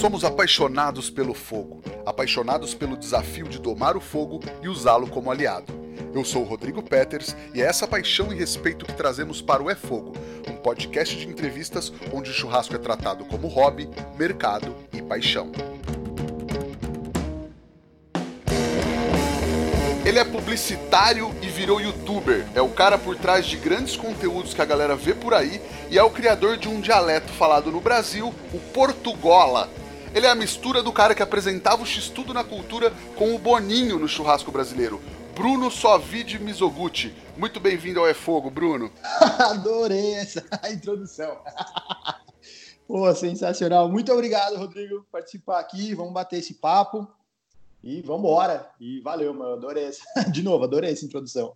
Somos apaixonados pelo fogo, apaixonados pelo desafio de domar o fogo e usá-lo como aliado. Eu sou o Rodrigo Peters e é essa paixão e respeito que trazemos para o É Fogo, um podcast de entrevistas onde o churrasco é tratado como hobby, mercado e paixão. Ele é publicitário e virou youtuber. É o cara por trás de grandes conteúdos que a galera vê por aí e é o criador de um dialeto falado no Brasil, o Portugola. Ele é a mistura do cara que apresentava o X-Tudo na cultura com o Boninho no churrasco brasileiro. Bruno Sovide Mizoguchi. Muito bem-vindo ao É Fogo, Bruno. Adorei essa introdução. Pô, sensacional. Muito obrigado, Rodrigo, por participar aqui. Vamos bater esse papo. E vamos embora. E valeu, mano. Adorei essa. De novo, adorei essa introdução.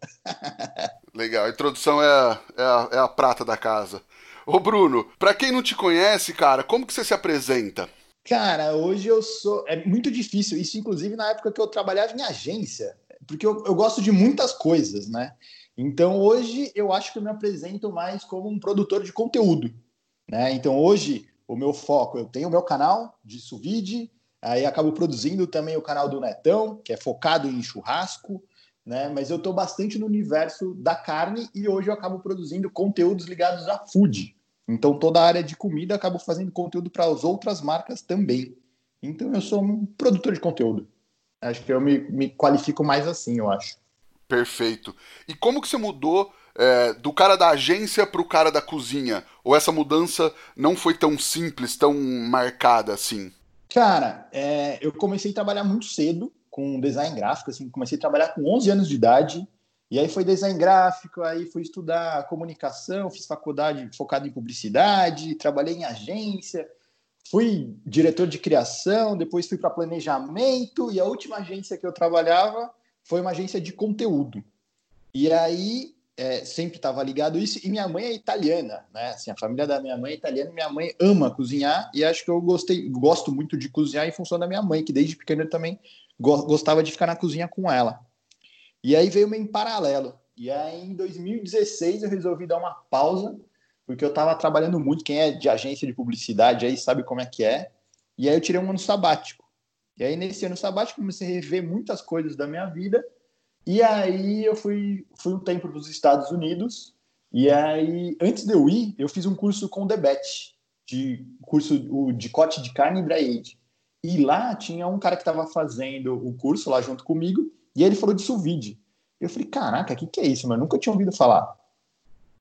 Legal, a introdução é a, é a, é a prata da casa. Ô Bruno, pra quem não te conhece, cara, como que você se apresenta? Cara, hoje eu sou. É muito difícil. Isso, inclusive, na época que eu trabalhava em agência. Porque eu, eu gosto de muitas coisas, né? Então, hoje, eu acho que eu me apresento mais como um produtor de conteúdo. Né? Então, hoje, o meu foco, eu tenho o meu canal de Suvide, Aí acabo produzindo também o canal do Netão, que é focado em churrasco, né? Mas eu estou bastante no universo da carne e hoje eu acabo produzindo conteúdos ligados a food. Então toda a área de comida acabo fazendo conteúdo para as outras marcas também. Então eu sou um produtor de conteúdo. Acho que eu me, me qualifico mais assim, eu acho. Perfeito. E como que você mudou é, do cara da agência para o cara da cozinha? Ou essa mudança não foi tão simples, tão marcada assim? Cara, é, eu comecei a trabalhar muito cedo com design gráfico, assim, comecei a trabalhar com 11 anos de idade, e aí foi design gráfico, aí fui estudar comunicação, fiz faculdade focada em publicidade, trabalhei em agência, fui diretor de criação, depois fui para planejamento, e a última agência que eu trabalhava foi uma agência de conteúdo. E aí é, sempre estava ligado isso. E minha mãe é italiana, né? Assim, a família da minha mãe é italiana. Minha mãe ama cozinhar e acho que eu gostei, gosto muito de cozinhar em função da minha mãe, que desde pequeno eu também gostava de ficar na cozinha com ela. E aí veio meio em paralelo. E aí em 2016 eu resolvi dar uma pausa, porque eu estava trabalhando muito. Quem é de agência de publicidade aí sabe como é que é. E aí eu tirei um ano sabático. E aí nesse ano sabático comecei a rever muitas coisas da minha vida e aí eu fui, fui um tempo para os Estados Unidos. E aí, antes de eu ir, eu fiz um curso com o Debet, de curso de corte de carne e dry E lá tinha um cara que estava fazendo o curso lá junto comigo, e ele falou de sous Eu falei, caraca, o que, que é isso, mano? Nunca tinha ouvido falar.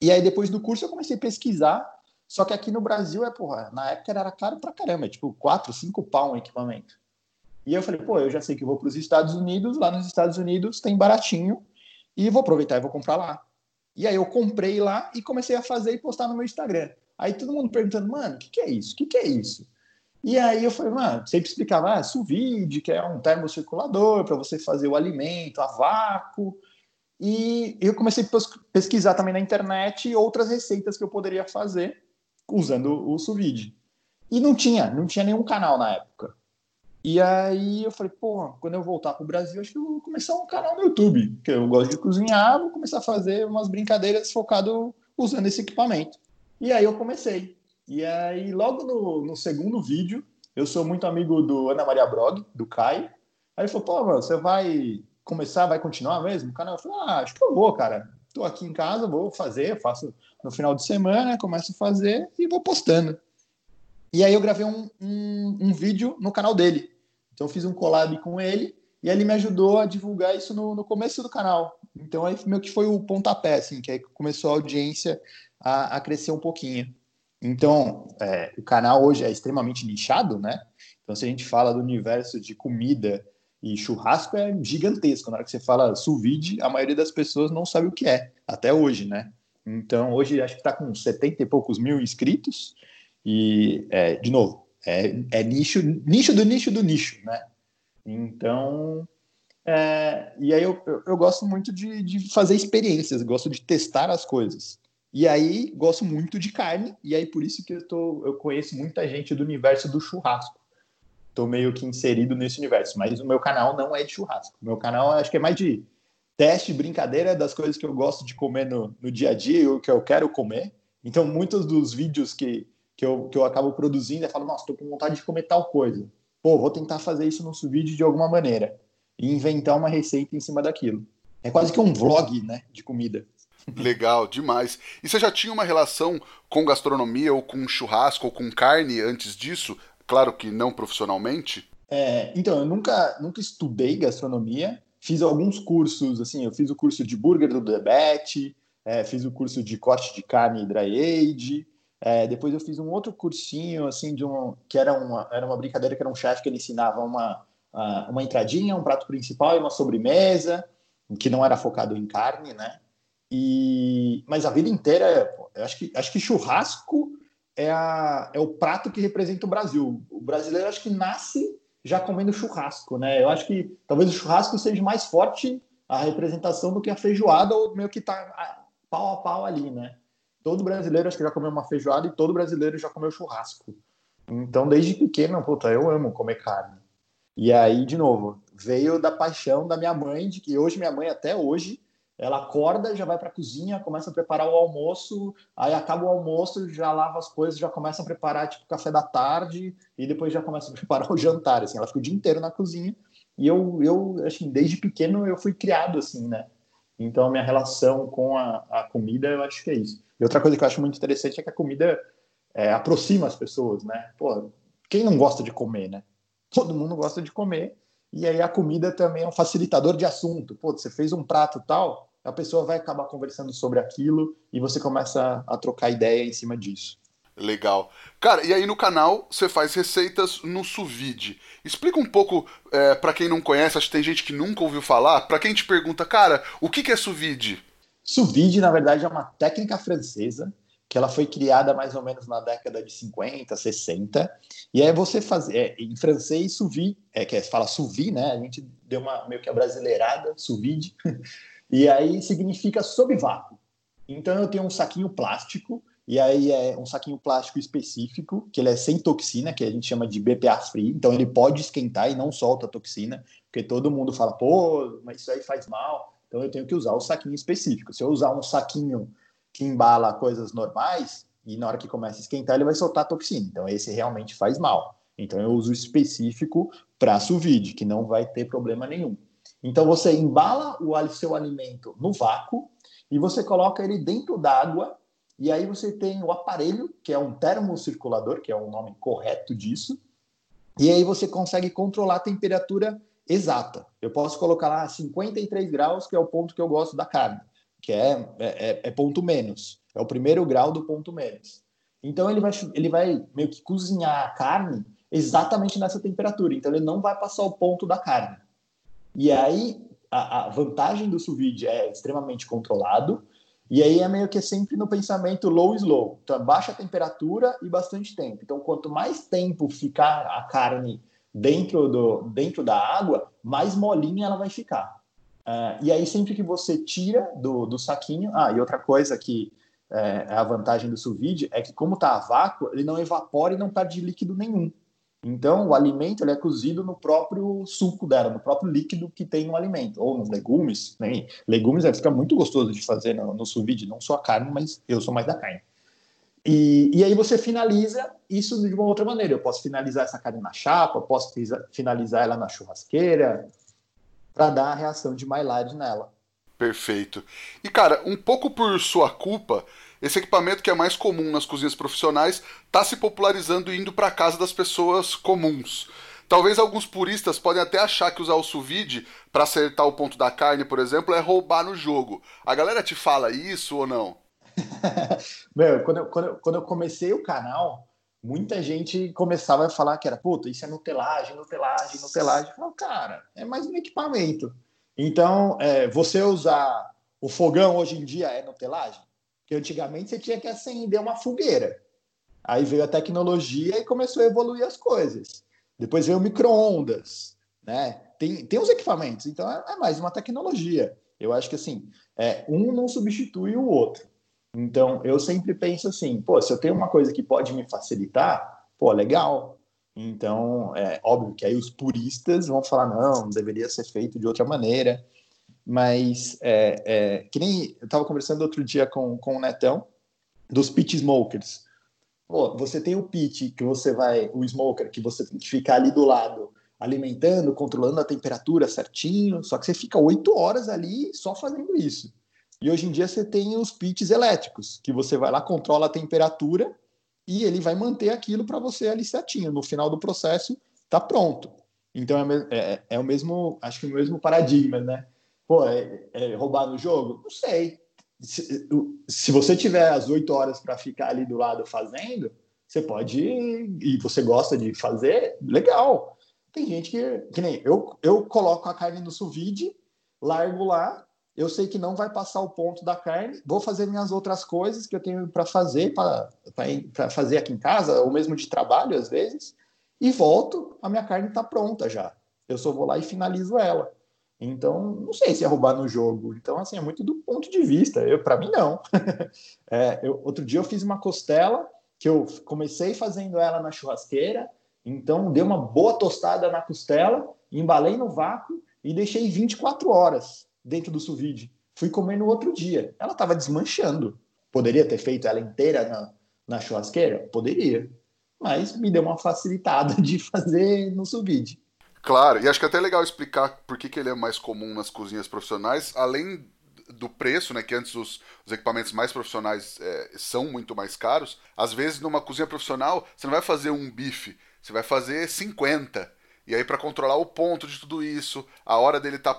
E aí, depois do curso, eu comecei a pesquisar. Só que aqui no Brasil, é, porra, na época era caro pra caramba, tipo, 4, 5 pau um equipamento. E eu falei, pô, eu já sei que vou para os Estados Unidos, lá nos Estados Unidos tem baratinho, e vou aproveitar e vou comprar lá. E aí eu comprei lá e comecei a fazer e postar no meu Instagram. Aí todo mundo perguntando, mano, o que, que é isso? O que, que é isso? E aí eu falei, mano, sempre explicava, ah, sous vide, que é um termocirculador para você fazer o alimento a vácuo. E eu comecei a pesquisar também na internet outras receitas que eu poderia fazer usando o sous vide. E não tinha, não tinha nenhum canal na época. E aí eu falei, pô, quando eu voltar pro Brasil, acho que eu vou começar um canal no YouTube, porque eu gosto de cozinhar, vou começar a fazer umas brincadeiras focado usando esse equipamento. E aí eu comecei. E aí, logo no, no segundo vídeo, eu sou muito amigo do Ana Maria Brog, do Caio. Aí ele falou, pô, mano, você vai começar, vai continuar mesmo o canal? Falei, ah, acho que eu vou, cara. Tô aqui em casa, vou fazer, faço no final de semana, começo a fazer e vou postando. E aí eu gravei um, um, um vídeo no canal dele. Então eu fiz um collab com ele e ele me ajudou a divulgar isso no, no começo do canal. Então aí meio que foi o pontapé, assim, que aí começou a audiência a, a crescer um pouquinho. Então, é, o canal hoje é extremamente nichado, né? Então, se a gente fala do universo de comida e churrasco, é gigantesco. Na hora que você fala sous vide, a maioria das pessoas não sabe o que é, até hoje, né? Então, hoje acho que está com 70 e poucos mil inscritos. E, é, de novo, é, é nicho, nicho do nicho do nicho, né? Então, é, e aí eu, eu, eu gosto muito de, de, fazer experiências, gosto de testar as coisas. E aí gosto muito de carne, e aí por isso que eu, tô, eu conheço muita gente do universo do churrasco. Estou meio que inserido nesse universo, mas o meu canal não é de churrasco. O meu canal acho que é mais de teste, brincadeira das coisas que eu gosto de comer no, no dia a dia, o que eu quero comer. Então, muitos dos vídeos que, que eu, que eu acabo produzindo e falo, nossa, estou com vontade de comer tal coisa. Pô, vou tentar fazer isso no sous de alguma maneira e inventar uma receita em cima daquilo. É quase que um vlog, né, de comida. Legal, demais. E você já tinha uma relação com gastronomia ou com churrasco ou com carne antes disso? Claro que não profissionalmente. É, então, eu nunca, nunca estudei gastronomia. Fiz alguns cursos, assim, eu fiz o curso de burger do Debete, é, fiz o curso de corte de carne dry age, é, depois eu fiz um outro cursinho, assim, de um, que era uma, era uma brincadeira que era um chefe que ele ensinava uma, uma entradinha, um prato principal e uma sobremesa, que não era focado em carne, né? E, mas a vida inteira, eu acho que, acho que churrasco é, a, é o prato que representa o Brasil. O brasileiro acho que nasce já comendo churrasco, né? Eu acho que talvez o churrasco seja mais forte a representação do que a feijoada, ou meio que tá pau a pau ali, né? todo brasileiro acho que já comeu uma feijoada e todo brasileiro já comeu churrasco. Então, desde pequeno, puta, eu amo comer carne. E aí, de novo, veio da paixão da minha mãe, de que hoje minha mãe, até hoje, ela acorda, já vai para a cozinha, começa a preparar o almoço, aí acaba o almoço, já lava as coisas, já começa a preparar tipo café da tarde e depois já começa a preparar o jantar, assim, ela fica o dia inteiro na cozinha. E eu, eu assim, desde pequeno eu fui criado assim, né? Então a minha relação com a, a comida, eu acho que é isso. E outra coisa que eu acho muito interessante é que a comida é, aproxima as pessoas, né? Pô, quem não gosta de comer, né? Todo mundo gosta de comer. E aí a comida também é um facilitador de assunto. Pô, você fez um prato tal, a pessoa vai acabar conversando sobre aquilo e você começa a trocar ideia em cima disso. Legal. Cara, e aí no canal você faz receitas no sous vide. Explica um pouco é, para quem não conhece, acho que tem gente que nunca ouviu falar. Para quem te pergunta, cara, o que, que é sous vide? Sous vide, na verdade, é uma técnica francesa que ela foi criada mais ou menos na década de 50, 60. E aí você faz, é, em francês, sous vide, é, que é, fala sous vide, né? A gente deu uma meio que a brasileirada, sous vide. e aí significa sob vácuo. Então eu tenho um saquinho plástico e aí é um saquinho plástico específico, que ele é sem toxina, que a gente chama de BPA free, então ele pode esquentar e não solta toxina, porque todo mundo fala, pô, mas isso aí faz mal. Então eu tenho que usar o saquinho específico. Se eu usar um saquinho que embala coisas normais, e na hora que começa a esquentar, ele vai soltar toxina. Então esse realmente faz mal. Então eu uso específico para sous vide, que não vai ter problema nenhum. Então você embala o seu alimento no vácuo e você coloca ele dentro d'água e aí você tem o aparelho, que é um termocirculador, que é o nome correto disso. E aí você consegue controlar a temperatura exata. Eu posso colocar lá 53 graus, que é o ponto que eu gosto da carne, que é, é, é ponto menos. É o primeiro grau do ponto menos. Então ele vai, ele vai meio que cozinhar a carne exatamente nessa temperatura. Então ele não vai passar o ponto da carne. E aí a, a vantagem do sous é extremamente controlado e aí é meio que sempre no pensamento low slow. Então, baixa temperatura e bastante tempo. Então, quanto mais tempo ficar a carne dentro, do, dentro da água, mais molinha ela vai ficar. Uh, e aí, sempre que você tira do, do saquinho. Ah, e outra coisa que é, é a vantagem do sous é que, como está a vácuo, ele não evapora e não perde líquido nenhum. Então, o alimento ele é cozido no próprio suco dela, no próprio líquido que tem no alimento, ou nos legumes. Né? Legumes é, fica muito gostoso de fazer no, no sous vide, não só a carne, mas eu sou mais da carne. E, e aí você finaliza isso de uma outra maneira. Eu posso finalizar essa carne na chapa, posso finalizar ela na churrasqueira, para dar a reação de Maillard nela. Perfeito. E cara, um pouco por sua culpa, esse equipamento que é mais comum nas cozinhas profissionais está se popularizando e indo para casa das pessoas comuns. Talvez alguns puristas podem até achar que usar o sous vide para acertar o ponto da carne, por exemplo, é roubar no jogo. A galera te fala isso ou não? Meu, quando eu, quando, eu, quando eu comecei o canal, muita gente começava a falar que era, puta, isso é nutelagem, nutelagem, nutelagem. Eu falava, cara, é mais um equipamento. Então, é, você usar o fogão hoje em dia é nutelagem? Porque antigamente você tinha que acender uma fogueira. Aí veio a tecnologia e começou a evoluir as coisas. Depois veio micro-ondas, né? Tem, tem os equipamentos, então é, é, mais uma tecnologia. Eu acho que assim, é, um não substitui o outro. Então eu sempre penso assim, pô, se eu tenho uma coisa que pode me facilitar, pô, legal. Então é óbvio que aí os puristas vão falar não, deveria ser feito de outra maneira mas é, é, que nem eu estava conversando outro dia com, com o Netão dos pit smokers. Pô, você tem o pit que você vai, o smoker, que você tem que ficar ali do lado, alimentando, controlando a temperatura certinho, só que você fica oito horas ali só fazendo isso. E hoje em dia você tem os pits elétricos, que você vai lá, controla a temperatura e ele vai manter aquilo para você ali certinho. No final do processo, tá pronto. Então é, é, é, o mesmo, acho que o mesmo paradigma, né? Pô, é, é roubar no jogo? Não sei. Se, se você tiver as oito horas para ficar ali do lado fazendo, você pode e você gosta de fazer, legal. Tem gente que, que nem eu, eu coloco a carne no sous vide, largo lá, eu sei que não vai passar o ponto da carne, vou fazer minhas outras coisas que eu tenho para fazer, para fazer aqui em casa, ou mesmo de trabalho às vezes, e volto, a minha carne está pronta já. Eu só vou lá e finalizo ela. Então, não sei se é roubar no jogo. Então, assim, é muito do ponto de vista. Eu, para mim, não. é, eu, outro dia eu fiz uma costela que eu comecei fazendo ela na churrasqueira, então dei uma boa tostada na costela, embalei no vácuo e deixei 24 horas dentro do sous vide. Fui comer no outro dia. Ela estava desmanchando. Poderia ter feito ela inteira na, na churrasqueira? Poderia. Mas me deu uma facilitada de fazer no sous vide. Claro, e acho que é até legal explicar por que, que ele é mais comum nas cozinhas profissionais, além do preço, né, que antes os, os equipamentos mais profissionais é, são muito mais caros, às vezes numa cozinha profissional você não vai fazer um bife, você vai fazer 50. E aí, para controlar o ponto de tudo isso, a hora dele tá,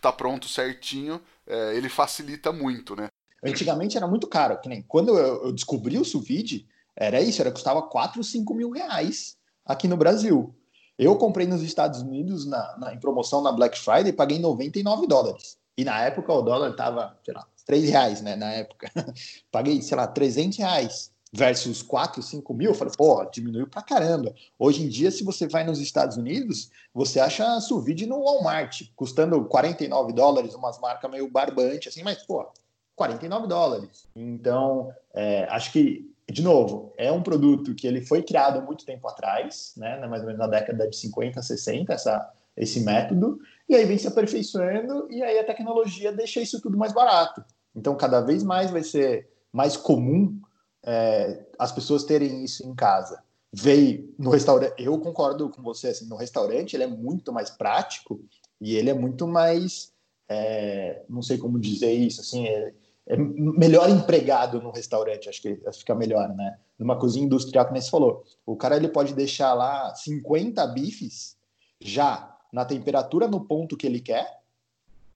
tá pronto certinho, é, ele facilita muito, né? Antigamente era muito caro, que nem quando eu, eu descobri o sous vide, era isso, era custava 4, 5 mil reais aqui no Brasil. Eu comprei nos Estados Unidos na, na, em promoção na Black Friday e paguei 99 dólares. E na época o dólar estava, sei lá, 3 reais, né? Na época. paguei, sei lá, 300 reais versus 4, 5 mil, eu falei, pô, diminuiu pra caramba. Hoje em dia, se você vai nos Estados Unidos, você acha sous no Walmart, custando 49 dólares, umas marcas meio barbante, assim, mas, pô, 49 dólares. Então, é, acho que, de novo, é um produto que ele foi criado há muito tempo atrás, né, mais ou menos na década de 50, 60, essa, esse método, e aí vem se aperfeiçoando, e aí a tecnologia deixa isso tudo mais barato. Então, cada vez mais vai ser mais comum é, as pessoas terem isso em casa. Veio no restaurante, eu concordo com você, assim, no restaurante ele é muito mais prático e ele é muito mais, é, não sei como dizer isso, assim, é, é, melhor empregado no restaurante, acho que fica melhor, né? Numa cozinha industrial, como você falou, o cara ele pode deixar lá 50 bifes já na temperatura, no ponto que ele quer,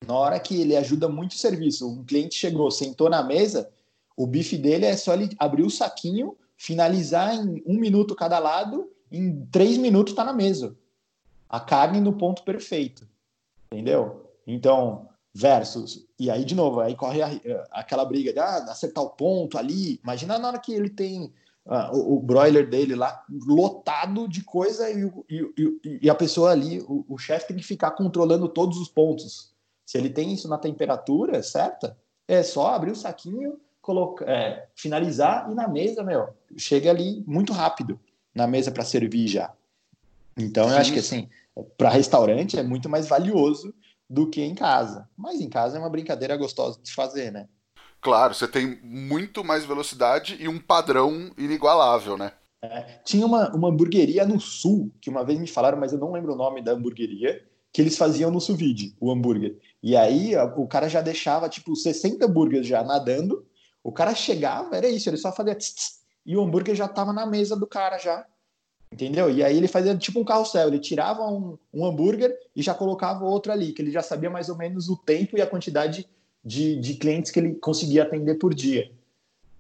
na hora que ele ajuda muito o serviço. Um cliente chegou, sentou na mesa, o bife dele é só ele abrir o saquinho, finalizar em um minuto cada lado, em três minutos está na mesa. A carne no ponto perfeito. Entendeu? Então, versus. E aí, de novo, aí corre a, aquela briga de ah, acertar o ponto ali. Imagina na hora que ele tem ah, o, o, broiler dele lá lotado de coisa e, e, e a pessoa ali, o, o chefe tem que ficar controlando todos os pontos. Se ele tem isso na temperatura certa, é só abrir o saquinho, colocar, é, finalizar e na mesa, meu, chega ali muito rápido na mesa para servir já. Então, eu acho que assim, para restaurante é muito mais valioso do que em casa. Mas em casa é uma brincadeira gostosa de fazer, né? Claro, você tem muito mais velocidade e um padrão inigualável, né? É, tinha uma, uma hamburgueria no sul, que uma vez me falaram, mas eu não lembro o nome da hamburgueria, que eles faziam no sous o hambúrguer. E aí o cara já deixava, tipo, 60 hambúrgueres já nadando, o cara chegava, era isso, ele só fazia tss, tss, e o hambúrguer já estava na mesa do cara já. Entendeu? E aí ele fazia tipo um carrossel, ele tirava um, um hambúrguer e já colocava outro ali, que ele já sabia mais ou menos o tempo e a quantidade de, de clientes que ele conseguia atender por dia.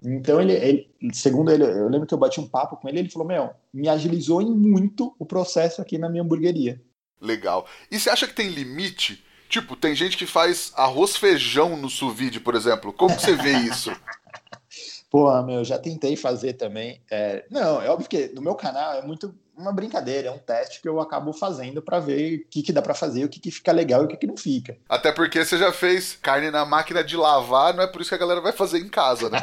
Então, ele, ele, segundo ele, eu lembro que eu bati um papo com ele, ele falou: Meu, me agilizou em muito o processo aqui na minha hamburgueria. Legal. E você acha que tem limite Tipo, tem gente que faz arroz feijão no sous vide, por exemplo. Como que você vê isso? Pô, meu, já tentei fazer também. É, não, é óbvio que no meu canal é muito uma brincadeira, é um teste que eu acabo fazendo para ver o que, que dá para fazer, o que, que fica legal e o que, que não fica. Até porque você já fez carne na máquina de lavar, não é por isso que a galera vai fazer em casa, né?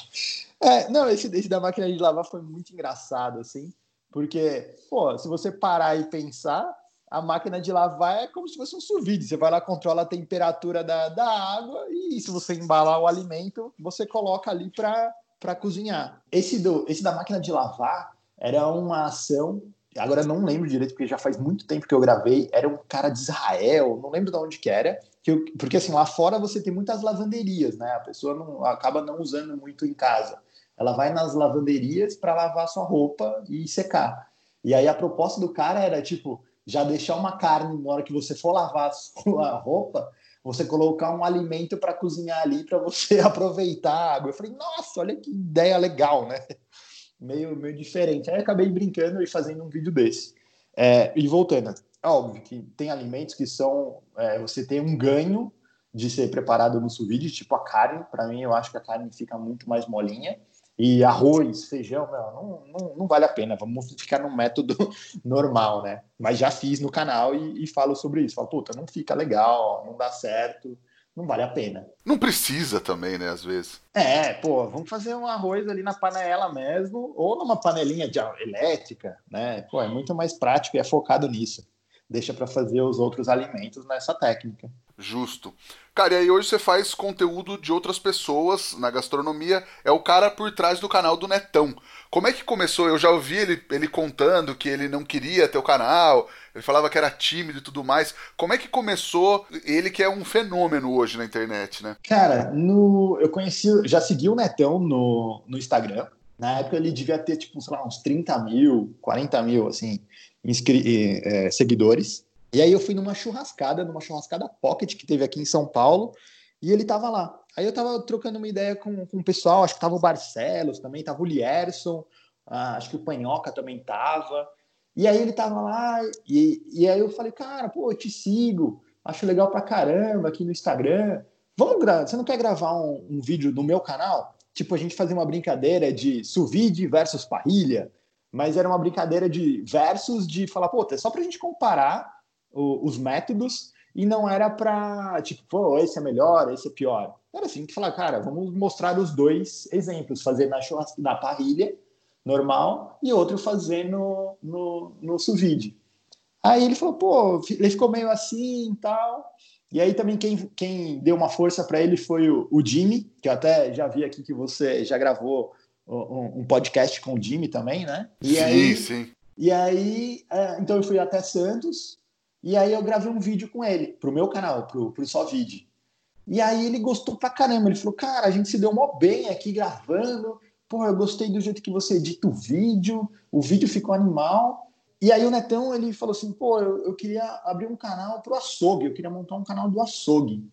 é, não, esse, esse da máquina de lavar foi muito engraçado, assim, porque, pô, se você parar e pensar, a máquina de lavar é como se fosse um sous vide. Você vai lá, controla a temperatura da, da água e se você embalar o alimento, você coloca ali para cozinhar. Esse, do, esse da máquina de lavar era uma ação agora não lembro direito, porque já faz muito tempo que eu gravei, era um cara de Israel, não lembro de onde que era, que eu, porque assim, lá fora você tem muitas lavanderias, né? A pessoa não, acaba não usando muito em casa. Ela vai nas lavanderias para lavar sua roupa e secar. E aí a proposta do cara era, tipo, já deixar uma carne na hora que você for lavar a sua roupa, você colocar um alimento para cozinhar ali para você aproveitar a água. Eu falei, nossa, olha que ideia legal, né? meio, meio diferente. Aí acabei brincando e fazendo um vídeo desse. É, e voltando, é óbvio que tem alimentos que são. É, você tem um ganho de ser preparado no sous tipo a carne. Para mim, eu acho que a carne fica muito mais molinha. E arroz, feijão, não, não, não vale a pena. Vamos ficar no método normal, né? Mas já fiz no canal e, e falo sobre isso. Falo, puta, não fica legal, não dá certo não vale a pena. Não precisa também, né, às vezes. É, pô, vamos fazer um arroz ali na panela mesmo, ou numa panelinha de elétrica, né? Pô, é muito mais prático e é focado nisso. Deixa para fazer os outros alimentos nessa técnica. Justo. Cara, e aí hoje você faz conteúdo de outras pessoas na gastronomia, é o cara por trás do canal do Netão. Como é que começou? Eu já ouvi ele, ele contando que ele não queria ter o canal, ele falava que era tímido e tudo mais. Como é que começou ele que é um fenômeno hoje na internet, né? Cara, no, eu conheci, já segui o Netão no, no Instagram. Na época ele devia ter, tipo, sei lá, uns 30 mil, 40 mil, assim, inscri é, seguidores. E aí eu fui numa churrascada, numa churrascada pocket que teve aqui em São Paulo, e ele tava lá. Aí eu tava trocando uma ideia com, com o pessoal, acho que tava o Barcelos também, tava o Lierson, ah, acho que o Panhoca também tava. E aí ele tava lá, e, e aí eu falei, cara, pô, eu te sigo, acho legal pra caramba aqui no Instagram. Vamos gravar, você não quer gravar um, um vídeo no meu canal? Tipo, a gente fazer uma brincadeira de suvide versus parrilha, mas era uma brincadeira de versus de falar, pô, é só pra gente comparar o, os métodos e não era para tipo, pô, esse é melhor, esse é pior. Era assim, que falar, cara, vamos mostrar os dois exemplos, fazer na na parrilha normal e outro fazer no, no, no. Aí ele falou, pô, ele ficou meio assim e tal. E aí também quem, quem deu uma força para ele foi o, o, Jimmy, que eu até já vi aqui que você já gravou um, um podcast com o Jimmy também, né? E sim, aí, sim. E aí, é, então eu fui até Santos, e aí eu gravei um vídeo com ele, pro meu canal, pro, pro Só Vídeo. E aí ele gostou pra caramba. Ele falou, cara, a gente se deu mó bem aqui gravando. Pô, eu gostei do jeito que você edita o vídeo. O vídeo ficou animal. E aí o Netão, ele falou assim, pô, eu, eu queria abrir um canal pro açougue. Eu queria montar um canal do açougue.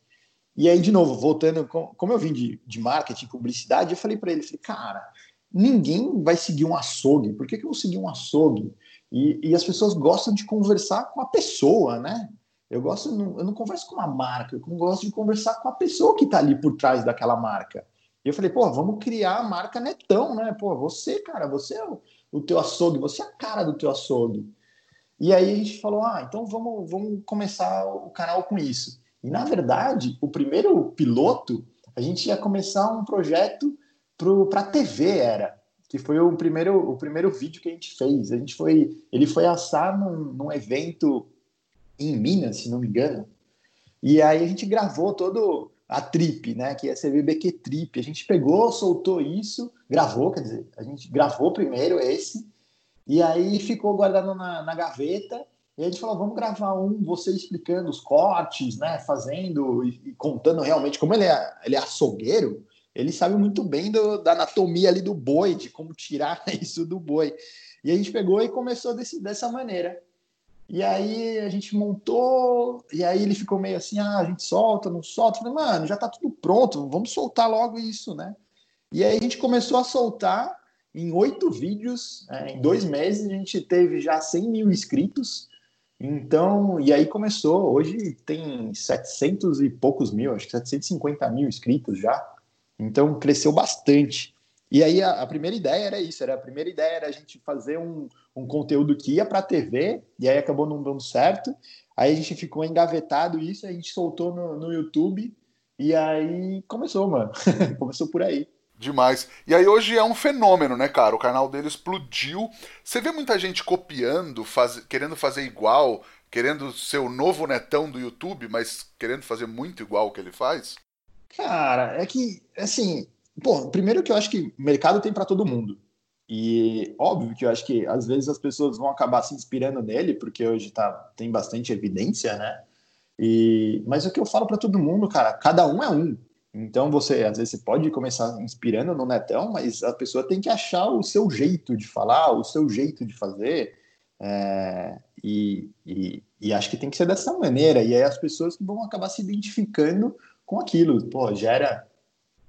E aí, de novo, voltando, como eu vim de, de marketing, publicidade, eu falei para ele, falei, cara, ninguém vai seguir um açougue. Por que, que eu vou seguir um açougue? E, e as pessoas gostam de conversar com a pessoa, né? Eu gosto, eu não converso com uma marca, eu gosto de conversar com a pessoa que está ali por trás daquela marca. E eu falei, pô, vamos criar a marca Netão, né? Pô, você, cara, você é o, o teu açougue, você é a cara do teu açougue. E aí a gente falou, ah, então vamos, vamos começar o canal com isso. E na verdade, o primeiro piloto, a gente ia começar um projeto para a TV, era que foi o primeiro, o primeiro vídeo que a gente fez. A gente foi, ele foi assar num, num evento em Minas, se não me engano. E aí a gente gravou todo a trip, né? Que ia ser BBQ Trip. A gente pegou, soltou isso, gravou, quer dizer, a gente gravou primeiro esse, e aí ficou guardado na, na gaveta. E a gente falou, vamos gravar um, você explicando os cortes, né? Fazendo e, e contando realmente como ele é, ele é açougueiro ele sabe muito bem do, da anatomia ali do boi, de como tirar isso do boi. E a gente pegou e começou desse, dessa maneira. E aí a gente montou, e aí ele ficou meio assim, ah, a gente solta, não solta. Eu falei, mano, já tá tudo pronto, vamos soltar logo isso, né? E aí a gente começou a soltar em oito vídeos, é, em dois meses a gente teve já 100 mil inscritos. Então, e aí começou, hoje tem 700 e poucos mil, acho que 750 mil inscritos já. Então cresceu bastante. E aí a, a, primeira ideia era isso, era a primeira ideia era a gente fazer um, um conteúdo que ia para a TV, e aí acabou não dando certo. Aí a gente ficou engavetado isso, a gente soltou no, no YouTube, e aí começou, mano. começou por aí. Demais. E aí hoje é um fenômeno, né, cara? O canal dele explodiu. Você vê muita gente copiando, faz... querendo fazer igual, querendo ser o novo netão do YouTube, mas querendo fazer muito igual o que ele faz? Cara, é que, assim, Pô, primeiro que eu acho que mercado tem para todo mundo. E óbvio que eu acho que às vezes as pessoas vão acabar se inspirando nele, porque hoje tá, tem bastante evidência, né? E, mas o que eu falo para todo mundo, cara, cada um é um. Então você, às vezes, você pode começar inspirando no netão, mas a pessoa tem que achar o seu jeito de falar, o seu jeito de fazer. É, e, e, e, acho que tem que ser dessa maneira. E aí as pessoas que vão acabar se identificando com aquilo. Pô, gera,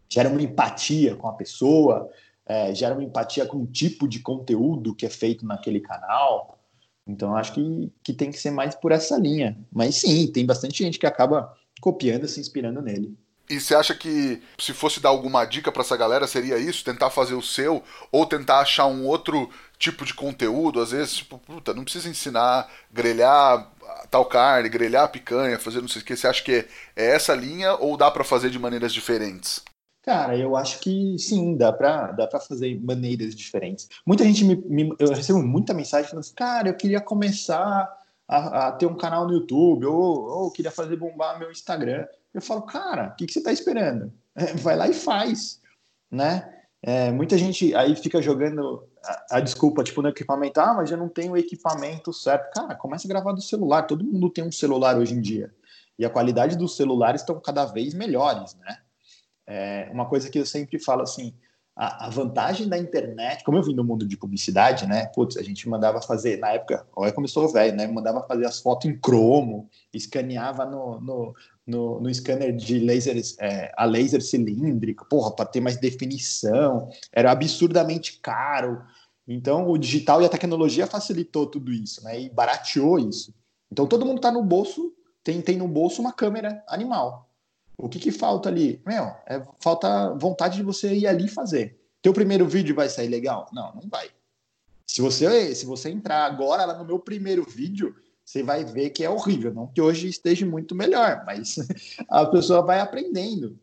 gera uma empatia com a pessoa, é, gera uma empatia com o tipo de conteúdo que é feito naquele canal. Então, acho que, que tem que ser mais por essa linha. Mas sim, tem bastante gente que acaba copiando, se inspirando nele. E você acha que se fosse dar alguma dica para essa galera seria isso? Tentar fazer o seu ou tentar achar um outro tipo de conteúdo? Às vezes, tipo, puta, não precisa ensinar grelhar tal carne, grelhar picanha, fazer não sei o que. Você acha que é essa linha ou dá para fazer de maneiras diferentes? Cara, eu acho que sim, dá pra, dá fazer maneiras diferentes. Muita gente me, me Eu recebo muita mensagem falando assim, cara, eu queria começar a, a ter um canal no YouTube, ou, ou queria fazer bombar meu Instagram. Eu falo, cara, o que, que você está esperando? É, vai lá e faz, né? É, muita gente aí fica jogando a, a, desculpa, tipo, no equipamento, ah, mas eu não tenho o equipamento certo. Cara, começa a gravar do celular, todo mundo tem um celular hoje em dia. E a qualidade dos celulares estão cada vez melhores, né? É uma coisa que eu sempre falo assim, a, a, vantagem da internet, como eu vim do mundo de publicidade, né? Putz, a gente mandava fazer, na época, olha como eu sou velho, né? Mandava fazer as fotos em cromo, escaneava no, no, no, no scanner de lasers, é, a laser cilíndrica, porra, para ter mais definição, era absurdamente caro. Então, o digital e a tecnologia facilitou tudo isso, né? E barateou isso. Então, todo mundo está no bolso, tem, tem no bolso uma câmera animal. O que, que falta ali? Meu, é, falta vontade de você ir ali fazer. Teu primeiro vídeo vai sair legal? Não, não vai. Se você, se você entrar agora lá no meu primeiro vídeo, você vai ver que é horrível. Não que hoje esteja muito melhor, mas a pessoa vai aprendendo.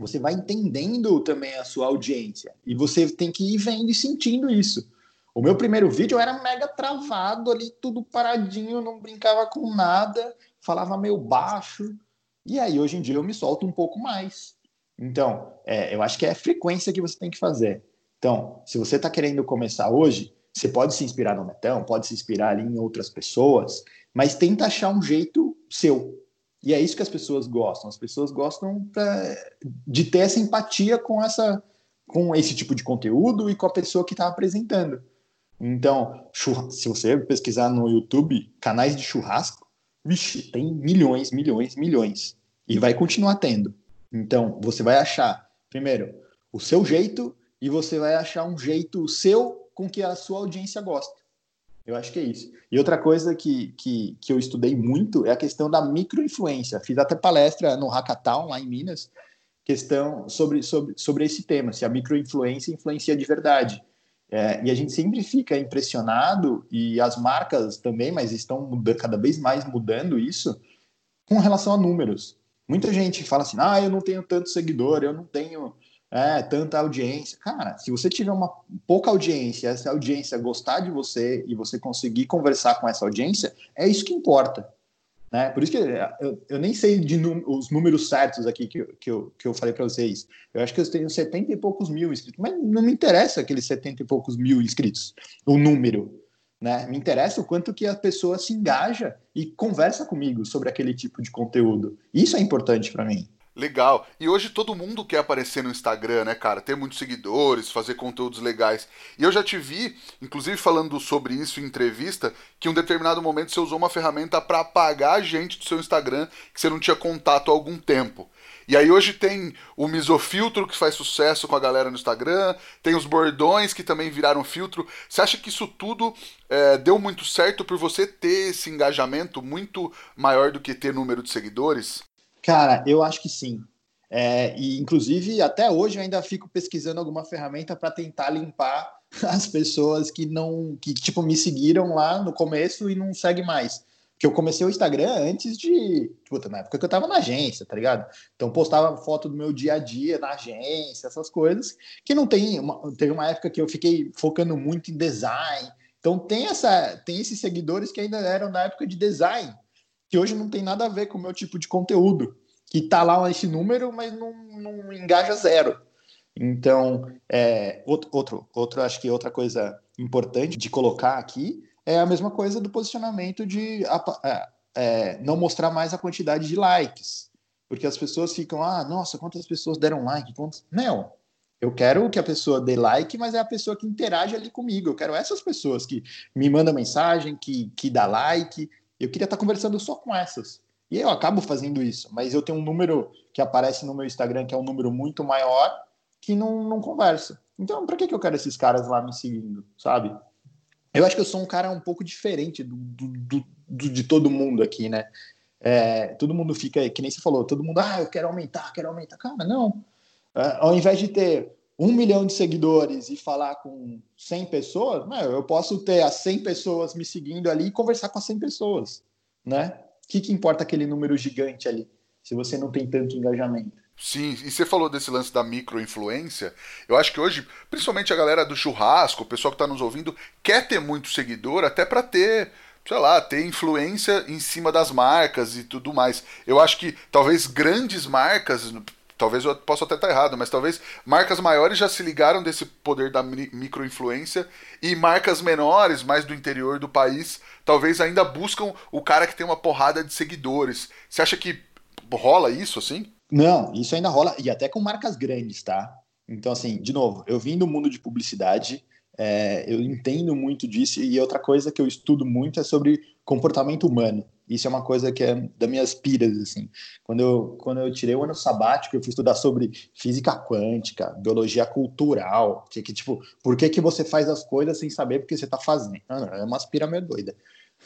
Você vai entendendo também a sua audiência. E você tem que ir vendo e sentindo isso. O meu primeiro vídeo era mega travado ali, tudo paradinho, não brincava com nada, falava meio baixo. E aí, hoje em dia, eu me solto um pouco mais. Então, é, eu acho que é a frequência que você tem que fazer. Então, se você está querendo começar hoje, você pode se inspirar no Metão, pode se inspirar ali em outras pessoas, mas tenta achar um jeito seu. E é isso que as pessoas gostam. As pessoas gostam pra, de ter essa empatia com essa com esse tipo de conteúdo e com a pessoa que está apresentando. Então, se você pesquisar no YouTube canais de churrasco, vixe, tem milhões, milhões, milhões. E vai continuar tendo. Então, você vai achar, primeiro, o seu jeito e você vai achar um jeito seu com que a sua audiência gosta. Eu acho que é isso. E outra coisa que, que, que eu estudei muito é a questão da microinfluência. Fiz até palestra no Hackathon, lá em Minas, questão sobre, sobre, sobre esse tema, se a microinfluência influencia de verdade. É, e a gente sempre fica impressionado, e as marcas também, mas estão mudando, cada vez mais mudando isso, com relação a números. Muita gente fala assim: ah, eu não tenho tanto seguidor, eu não tenho é, tanta audiência. Cara, se você tiver uma pouca audiência, essa audiência gostar de você e você conseguir conversar com essa audiência, é isso que importa. Né? Por isso que eu, eu nem sei de os números certos aqui que, que, eu, que eu falei para vocês. Eu acho que eu tenho 70 e poucos mil inscritos, mas não me interessa aqueles 70 e poucos mil inscritos, o número. Né? Me interessa o quanto que a pessoa se engaja e conversa comigo sobre aquele tipo de conteúdo. Isso é importante para mim. Legal. E hoje todo mundo quer aparecer no Instagram, né, cara? Ter muitos seguidores, fazer conteúdos legais. E eu já te vi, inclusive falando sobre isso em entrevista, que em um determinado momento você usou uma ferramenta para apagar a gente do seu Instagram que você não tinha contato há algum tempo. E aí hoje tem o misofiltro que faz sucesso com a galera no Instagram, tem os bordões que também viraram filtro. Você acha que isso tudo é, deu muito certo por você ter esse engajamento muito maior do que ter número de seguidores? Cara, eu acho que sim. É, e inclusive até hoje eu ainda fico pesquisando alguma ferramenta para tentar limpar as pessoas que não que tipo me seguiram lá no começo e não segue mais que eu comecei o Instagram antes de. Puta, na época que eu tava na agência, tá ligado? Então postava foto do meu dia a dia na agência, essas coisas, que não tem. Uma, teve uma época que eu fiquei focando muito em design. Então tem, essa, tem esses seguidores que ainda eram da época de design, que hoje não tem nada a ver com o meu tipo de conteúdo. Que tá lá esse número, mas não, não engaja zero. Então, é, outro, outro, outro, acho que outra coisa importante de colocar aqui é a mesma coisa do posicionamento de é, é, não mostrar mais a quantidade de likes. Porque as pessoas ficam, ah, nossa, quantas pessoas deram like? Quantas... Não, eu quero que a pessoa dê like, mas é a pessoa que interage ali comigo. Eu quero essas pessoas que me mandam mensagem, que, que dá like. Eu queria estar conversando só com essas. E eu acabo fazendo isso, mas eu tenho um número que aparece no meu Instagram, que é um número muito maior, que não, não conversa. Então, para que, que eu quero esses caras lá me seguindo, sabe? Eu acho que eu sou um cara um pouco diferente do, do, do de todo mundo aqui, né? É, todo mundo fica, que nem você falou, todo mundo, ah, eu quero aumentar, quero aumentar. Cara, não. É, ao invés de ter um milhão de seguidores e falar com 100 pessoas, eu posso ter as 100 pessoas me seguindo ali e conversar com as 100 pessoas, né? O que, que importa aquele número gigante ali, se você não tem tanto engajamento? Sim, e você falou desse lance da microinfluência. Eu acho que hoje, principalmente a galera do churrasco, o pessoal que está nos ouvindo, quer ter muito seguidor até para ter, sei lá, ter influência em cima das marcas e tudo mais. Eu acho que talvez grandes marcas, talvez eu possa até estar errado, mas talvez marcas maiores já se ligaram desse poder da microinfluência e marcas menores, mais do interior do país, talvez ainda buscam o cara que tem uma porrada de seguidores. Você acha que rola isso assim? Não, isso ainda rola, e até com marcas grandes, tá? Então, assim, de novo, eu vim do mundo de publicidade, é, eu entendo muito disso, e outra coisa que eu estudo muito é sobre comportamento humano. Isso é uma coisa que é das minhas piras, assim. Quando eu, quando eu tirei o ano sabático, eu fui estudar sobre física quântica, biologia cultural, que, que tipo, por que, que você faz as coisas sem saber porque você está fazendo? É uma aspira meio doida.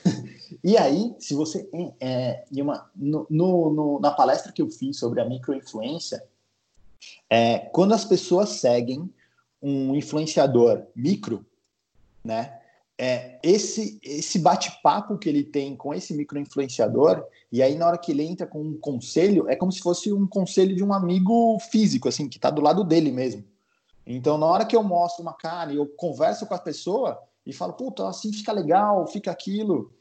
e aí, se você. É, em uma, no, no, na palestra que eu fiz sobre a microinfluência, é, quando as pessoas seguem um influenciador micro, né? É, esse esse bate-papo que ele tem com esse microinfluenciador, e aí na hora que ele entra com um conselho, é como se fosse um conselho de um amigo físico, assim, que está do lado dele mesmo. Então, na hora que eu mostro uma cara e eu converso com a pessoa, e fala, puta, assim fica legal, fica aquilo.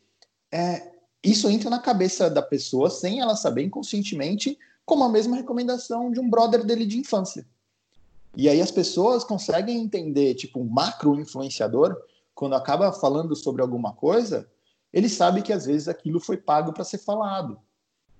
É, isso entra na cabeça da pessoa sem ela saber inconscientemente, como a mesma recomendação de um brother dele de infância. E aí as pessoas conseguem entender, tipo, um macro influenciador, quando acaba falando sobre alguma coisa, ele sabe que às vezes aquilo foi pago para ser falado.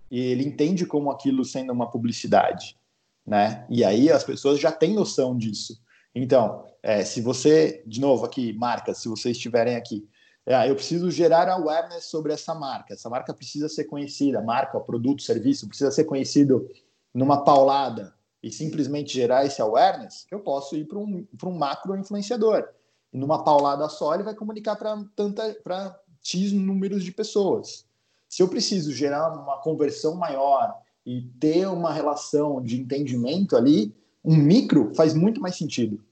E ele entende como aquilo sendo uma publicidade, né? E aí as pessoas já têm noção disso. Então, é, se você, de novo aqui, marcas, se vocês estiverem aqui, é, eu preciso gerar awareness sobre essa marca. Essa marca precisa ser conhecida, marca, produto, serviço, precisa ser conhecido numa paulada e simplesmente gerar esse awareness, eu posso ir para um, um macro influenciador. E numa paulada só, ele vai comunicar para X números de pessoas. Se eu preciso gerar uma conversão maior e ter uma relação de entendimento ali, um micro faz muito mais sentido.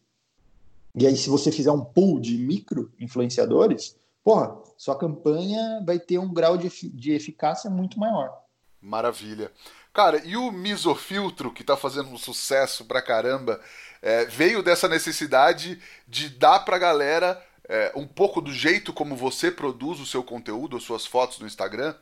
E aí, se você fizer um pool de micro influenciadores, porra, sua campanha vai ter um grau de, de eficácia muito maior. Maravilha. Cara, e o misofiltro, que tá fazendo um sucesso pra caramba, é, veio dessa necessidade de dar pra galera é, um pouco do jeito como você produz o seu conteúdo, as suas fotos no Instagram?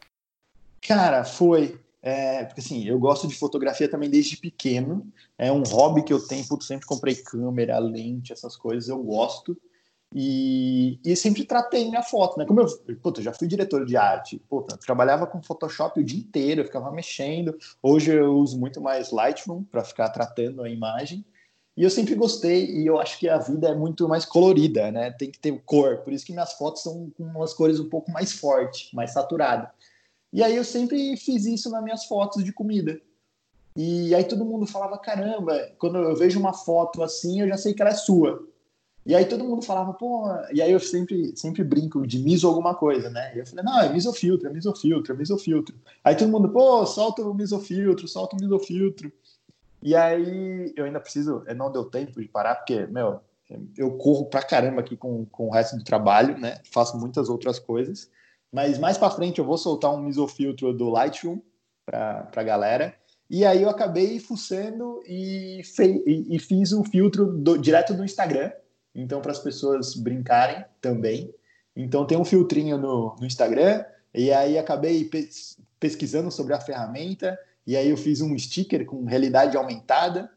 Cara, foi. É, porque assim, eu gosto de fotografia também desde pequeno. É um hobby que eu tenho, putz, sempre comprei câmera, lente, essas coisas, eu gosto. E, e sempre tratei minha foto, né? Como eu, puta, eu já fui diretor de arte, puta, trabalhava com Photoshop o dia inteiro, eu ficava mexendo. Hoje eu uso muito mais Lightroom para ficar tratando a imagem. E eu sempre gostei, e eu acho que a vida é muito mais colorida, né? Tem que ter cor, por isso que minhas fotos são com umas cores um pouco mais fortes, mais saturadas. E aí eu sempre fiz isso nas minhas fotos de comida. E aí todo mundo falava, caramba, quando eu vejo uma foto assim, eu já sei que ela é sua. E aí todo mundo falava, pô, e aí eu sempre, sempre brinco de miso alguma coisa, né? E eu falei, não, é misofiltro, é misofiltro, é misofiltro. Aí todo mundo, pô, solta o misofiltro, solta o misofiltro. E aí eu ainda preciso, não deu tempo de parar, porque, meu, eu corro pra caramba aqui com, com o resto do trabalho, né? Faço muitas outras coisas. Mas mais para frente eu vou soltar um misofiltro do Lightroom para a galera. E aí eu acabei fuçando e, e, e fiz o filtro do, direto do Instagram. Então, para as pessoas brincarem também. Então, tem um filtrinho no, no Instagram. E aí acabei pes pesquisando sobre a ferramenta. E aí eu fiz um sticker com realidade aumentada.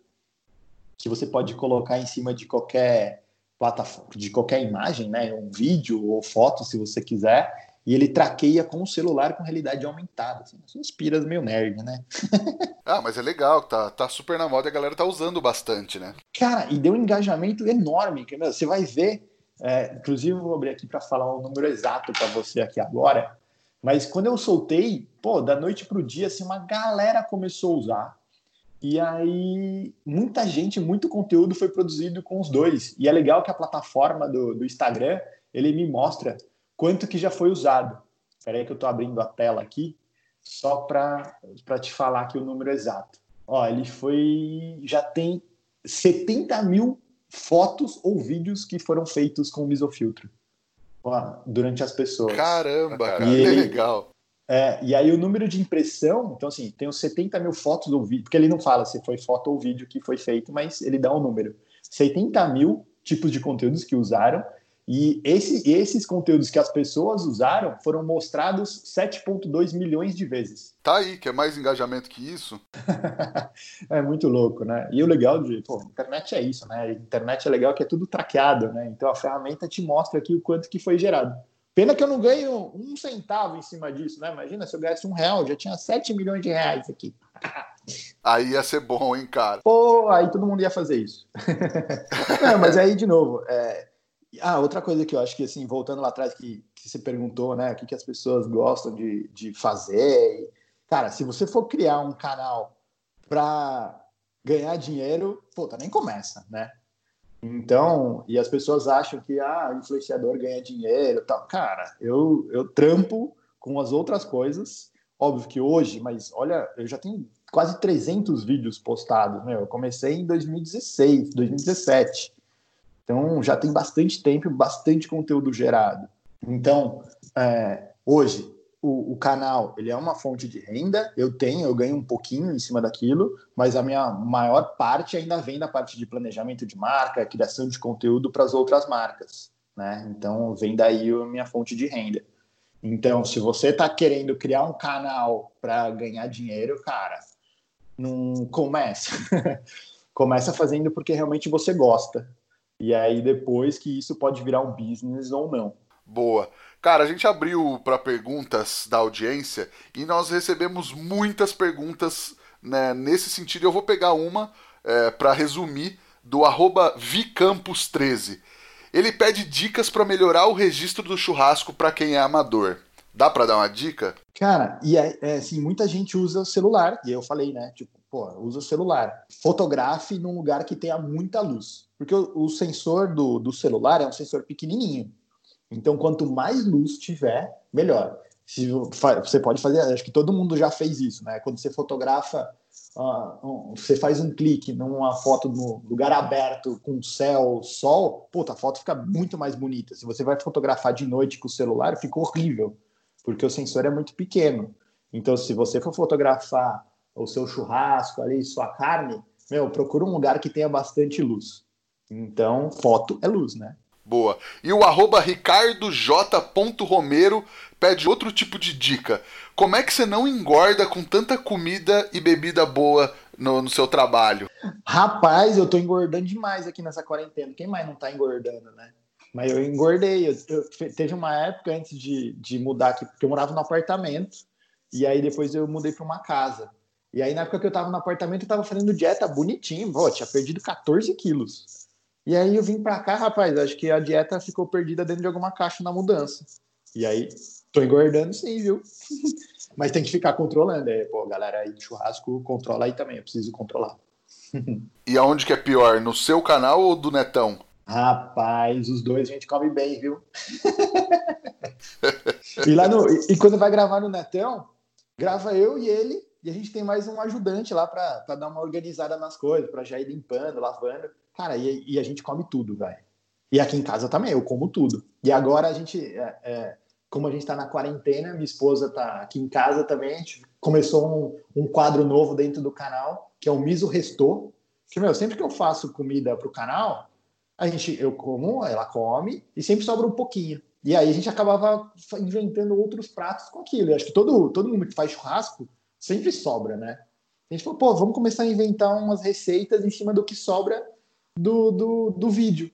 que você pode colocar em cima de qualquer plataforma, de qualquer imagem, né? Um vídeo ou foto, se você quiser. E ele traqueia com o celular com realidade aumentada. Assim, inspira meio nerd, né? ah, mas é legal, tá, tá super na moda e a galera tá usando bastante, né? Cara, e deu um engajamento enorme. Que, meu, você vai ver. É, inclusive, eu vou abrir aqui para falar o número exato para você aqui agora. Mas quando eu soltei, pô, da noite pro dia, assim, uma galera começou a usar. E aí, muita gente, muito conteúdo foi produzido com os dois. E é legal que a plataforma do, do Instagram, ele me mostra quanto que já foi usado. Espera aí que eu estou abrindo a tela aqui, só para te falar aqui o número exato. Ó, ele foi... já tem 70 mil fotos ou vídeos que foram feitos com o misofiltro ó, durante as pessoas. Caramba, cara, e ele, legal. É, e aí o número de impressão, então assim, tem os 70 mil fotos ou vídeo, porque ele não fala se foi foto ou vídeo que foi feito, mas ele dá um número. 70 mil tipos de conteúdos que usaram, e esse, esses conteúdos que as pessoas usaram foram mostrados 7,2 milhões de vezes. Tá aí, que é mais engajamento que isso. é muito louco, né? E o legal de, pô, internet é isso, né? A internet é legal que é tudo traqueado, né? Então a ferramenta te mostra aqui o quanto que foi gerado. Pena que eu não ganho um centavo em cima disso, né? Imagina se eu ganhasse um real, já tinha 7 milhões de reais aqui. Aí ia ser bom, hein, cara? Pô, aí todo mundo ia fazer isso. não, mas aí, de novo, é... ah, outra coisa que eu acho que, assim, voltando lá atrás, que, que você perguntou, né? O que, que as pessoas gostam de, de fazer. Cara, se você for criar um canal para ganhar dinheiro, puta, nem começa, né? Então, e as pessoas acham que ah, influenciador ganha dinheiro, tal. Cara, eu eu trampo com as outras coisas. Óbvio que hoje, mas olha, eu já tenho quase 300 vídeos postados, meu. Eu comecei em 2016, 2017. Então, já tem bastante tempo, bastante conteúdo gerado. Então, é, hoje o, o, canal ele é uma fonte de renda, eu tenho, eu ganho um pouquinho em cima daquilo, mas a minha maior parte ainda vem da parte de planejamento de marca, criação de conteúdo para as outras marcas, né? Então vem daí a minha fonte de renda. Então, se você está querendo criar um canal para ganhar dinheiro, cara, não começa. começa fazendo porque realmente você gosta. E aí depois que isso pode virar um business ou não. Boa. Cara, a gente abriu para perguntas da audiência e nós recebemos muitas perguntas né, nesse sentido. Eu vou pegar uma é, para resumir do arroba Vicampos13. Ele pede dicas para melhorar o registro do churrasco para quem é amador. Dá para dar uma dica? Cara, e é, é, assim, muita gente usa o celular, e eu falei, né? Tipo, pô, usa o celular. Fotografe num lugar que tenha muita luz. Porque o, o sensor do, do celular é um sensor pequenininho. Então, quanto mais luz tiver, melhor. Se, você pode fazer, acho que todo mundo já fez isso, né? Quando você fotografa, uh, um, você faz um clique numa foto no lugar aberto com céu, sol, puta, a foto fica muito mais bonita. Se você vai fotografar de noite com o celular, fica horrível, porque o sensor é muito pequeno. Então, se você for fotografar o seu churrasco ali, sua carne, meu, procura um lugar que tenha bastante luz. Então, foto é luz, né? Boa. E o arroba ricardoj.romero pede outro tipo de dica. Como é que você não engorda com tanta comida e bebida boa no, no seu trabalho? Rapaz, eu tô engordando demais aqui nessa quarentena. Quem mais não tá engordando, né? Mas eu engordei. Eu, eu, teve uma época antes de, de mudar aqui, porque eu morava no apartamento, e aí depois eu mudei para uma casa. E aí, na época que eu tava no apartamento, eu tava fazendo dieta bonitinho. Pô, tinha perdido 14 quilos. E aí eu vim para cá, rapaz, acho que a dieta ficou perdida dentro de alguma caixa na mudança. E aí, tô engordando sim, viu? Mas tem que ficar controlando. É, pô, galera aí do churrasco, controla aí também, eu preciso controlar. e aonde que é pior, no seu canal ou do Netão? Rapaz, os dois a gente come bem, viu? e lá no, e, e, quando vai gravar no Netão, grava eu e ele, e a gente tem mais um ajudante lá para dar uma organizada nas coisas, para já ir limpando, lavando. Cara, e, e a gente come tudo, velho. E aqui em casa também, eu como tudo. E agora a gente, é, é, como a gente tá na quarentena, minha esposa tá aqui em casa também, a gente começou um, um quadro novo dentro do canal, que é o Miso Restou. Que, meu, sempre que eu faço comida pro canal, a gente, eu como, ela come, e sempre sobra um pouquinho. E aí a gente acabava inventando outros pratos com aquilo. Eu acho que todo, todo mundo que faz churrasco sempre sobra, né? A gente falou, pô, vamos começar a inventar umas receitas em cima do que sobra do, do, do vídeo.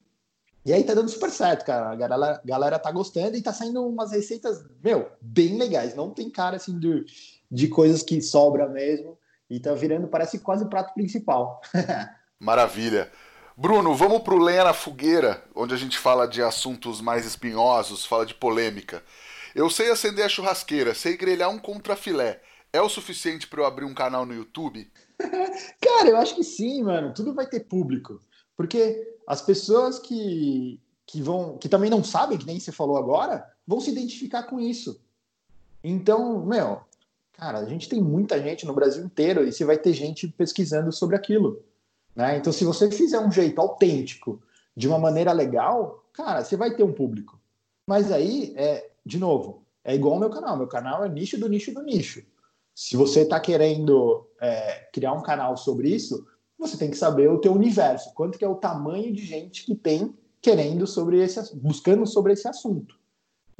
E aí tá dando super certo, cara. A galera, galera tá gostando e tá saindo umas receitas, meu, bem legais. Não tem cara assim de, de coisas que sobra mesmo. E tá virando, parece quase o prato principal. Maravilha. Bruno, vamos pro Lenha na Fogueira, onde a gente fala de assuntos mais espinhosos, fala de polêmica. Eu sei acender a churrasqueira, sei grelhar um contrafilé. É o suficiente para eu abrir um canal no YouTube? Cara, eu acho que sim, mano. Tudo vai ter público. Porque as pessoas que, que vão, que também não sabem, que nem você falou agora, vão se identificar com isso. Então, meu, cara, a gente tem muita gente no Brasil inteiro e você vai ter gente pesquisando sobre aquilo. Né? Então, se você fizer um jeito autêntico, de uma maneira legal, cara, você vai ter um público. Mas aí, é, de novo, é igual ao meu canal. Meu canal é nicho do nicho do nicho. Se você está querendo é, criar um canal sobre isso, você tem que saber o teu universo, quanto que é o tamanho de gente que tem querendo sobre esse, buscando sobre esse assunto.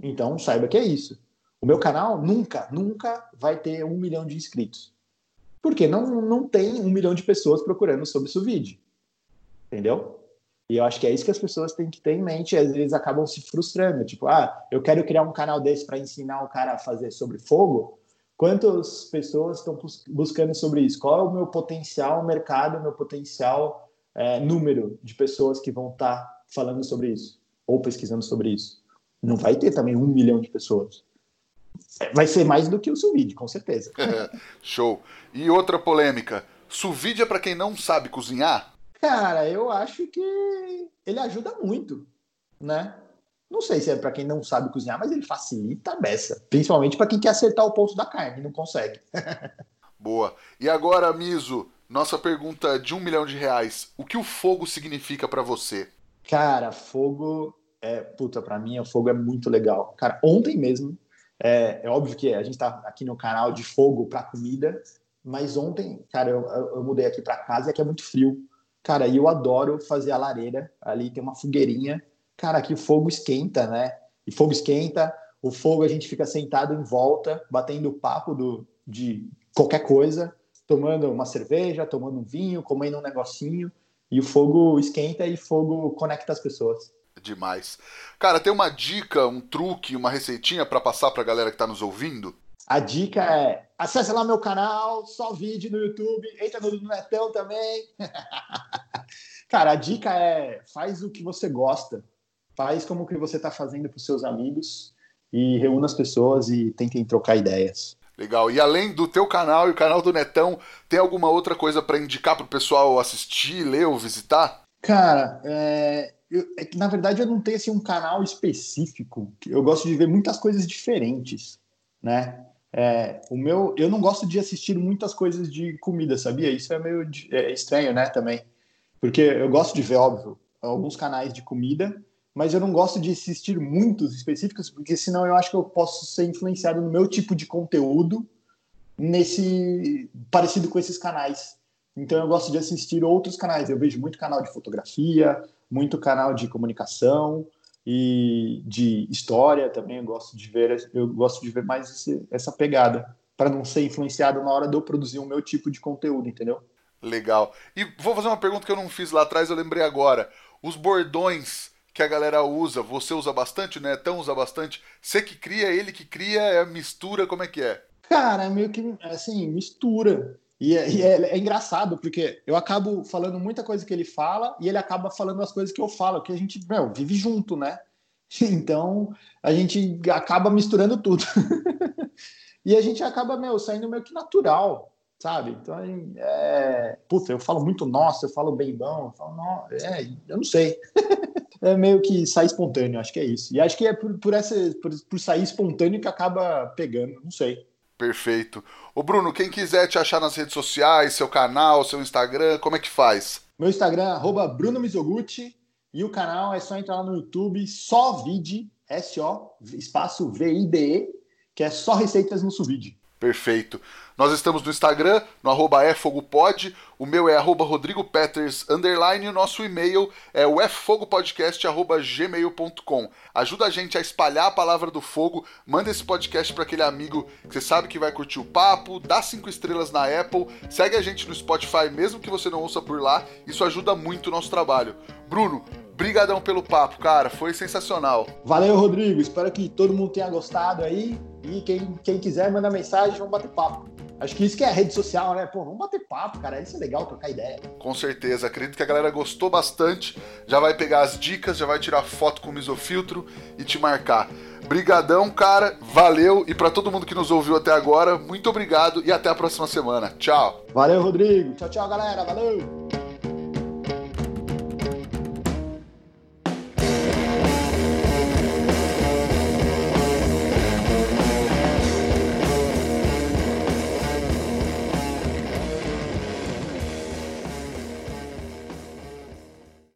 Então, saiba que é isso. O meu canal nunca, nunca vai ter um milhão de inscritos. Porque não, não tem um milhão de pessoas procurando sobre vídeo. Entendeu? E eu acho que é isso que as pessoas têm que ter em mente. E às vezes acabam se frustrando. Tipo, ah, eu quero criar um canal desse para ensinar o cara a fazer sobre fogo. Quantas pessoas estão buscando sobre isso? Qual é o meu potencial mercado, meu potencial é, número de pessoas que vão estar tá falando sobre isso ou pesquisando sobre isso? Não vai ter também um milhão de pessoas. É, vai ser mais do que o sous com certeza. Show. E outra polêmica: sous é para quem não sabe cozinhar? Cara, eu acho que ele ajuda muito, né? Não sei se é para quem não sabe cozinhar, mas ele facilita a beça. Principalmente para quem quer acertar o ponto da carne e não consegue. Boa. E agora, Miso, nossa pergunta de um milhão de reais. O que o fogo significa para você? Cara, fogo é. Puta, pra mim, o fogo é muito legal. Cara, ontem mesmo, é, é óbvio que a gente tá aqui no canal de fogo pra comida, mas ontem, cara, eu, eu mudei aqui pra casa e aqui é muito frio. Cara, e eu adoro fazer a lareira. Ali tem uma fogueirinha cara, aqui o fogo esquenta, né? E fogo esquenta, o fogo a gente fica sentado em volta, batendo papo do, de qualquer coisa, tomando uma cerveja, tomando um vinho, comendo um negocinho, e o fogo esquenta e fogo conecta as pessoas. Demais. Cara, tem uma dica, um truque, uma receitinha para passar para a galera que está nos ouvindo? A dica é: acesse lá meu canal, só vídeo no YouTube, entra no Netão também. Cara, a dica é: faz o que você gosta faz como que você está fazendo para os seus amigos e reúna as pessoas e tentem trocar ideias. Legal. E além do teu canal e o canal do Netão, tem alguma outra coisa para indicar para o pessoal assistir, ler ou visitar? Cara, é, eu, é que na verdade eu não tenho assim, um canal específico. Eu gosto de ver muitas coisas diferentes, né? É, o meu, eu não gosto de assistir muitas coisas de comida, sabia? Isso é meio é, estranho, né? Também, porque eu gosto de ver, óbvio, alguns canais de comida, mas eu não gosto de assistir muitos específicos, porque senão eu acho que eu posso ser influenciado no meu tipo de conteúdo nesse parecido com esses canais. Então eu gosto de assistir outros canais. Eu vejo muito canal de fotografia, muito canal de comunicação e de história também. Eu gosto de ver, eu gosto de ver mais esse, essa pegada para não ser influenciado na hora de eu produzir o meu tipo de conteúdo, entendeu? Legal. E vou fazer uma pergunta que eu não fiz lá atrás, eu lembrei agora. Os bordões que a galera usa, você usa bastante, né? Tão usa bastante. Você que cria, ele que cria, é mistura, como é que é? Cara, é meio que assim, mistura. E, é, e é, é, engraçado, porque eu acabo falando muita coisa que ele fala e ele acaba falando as coisas que eu falo, que a gente, meu, vive junto, né? Então, a gente acaba misturando tudo. e a gente acaba, meu, saindo meio que natural, sabe? Então, é... Puta, eu falo muito nossa, eu falo bem bom, eu falo, não, é, eu não sei. é meio que sai espontâneo, acho que é isso. E acho que é por, por, essa, por, por sair espontâneo que acaba pegando, não sei. Perfeito. Ô Bruno, quem quiser te achar nas redes sociais, seu canal, seu Instagram, como é que faz? Meu Instagram é Bruno Mizoguchi e o canal é só entrar lá no YouTube, só vide, S-O, espaço V-I-D-E, que é só receitas no Suvide. Perfeito. Nós estamos no Instagram, no arroba efogopod, o meu é arroba rodrigopeters, underline, e o nosso e-mail é o gmail.com. Ajuda a gente a espalhar a palavra do fogo, manda esse podcast para aquele amigo que você sabe que vai curtir o papo, dá cinco estrelas na Apple, segue a gente no Spotify, mesmo que você não ouça por lá, isso ajuda muito o nosso trabalho. Bruno, brigadão pelo papo, cara, foi sensacional. Valeu, Rodrigo, espero que todo mundo tenha gostado aí, e quem, quem quiser manda mensagem, vamos bater papo. Acho que isso que é a rede social, né? Pô, vamos bater papo, cara. Isso é legal, trocar ideia. Com certeza. Acredito que a galera gostou bastante. Já vai pegar as dicas, já vai tirar foto com o misofiltro e te marcar. Brigadão, cara. Valeu. E para todo mundo que nos ouviu até agora, muito obrigado e até a próxima semana. Tchau. Valeu, Rodrigo. Tchau, tchau, galera. Valeu.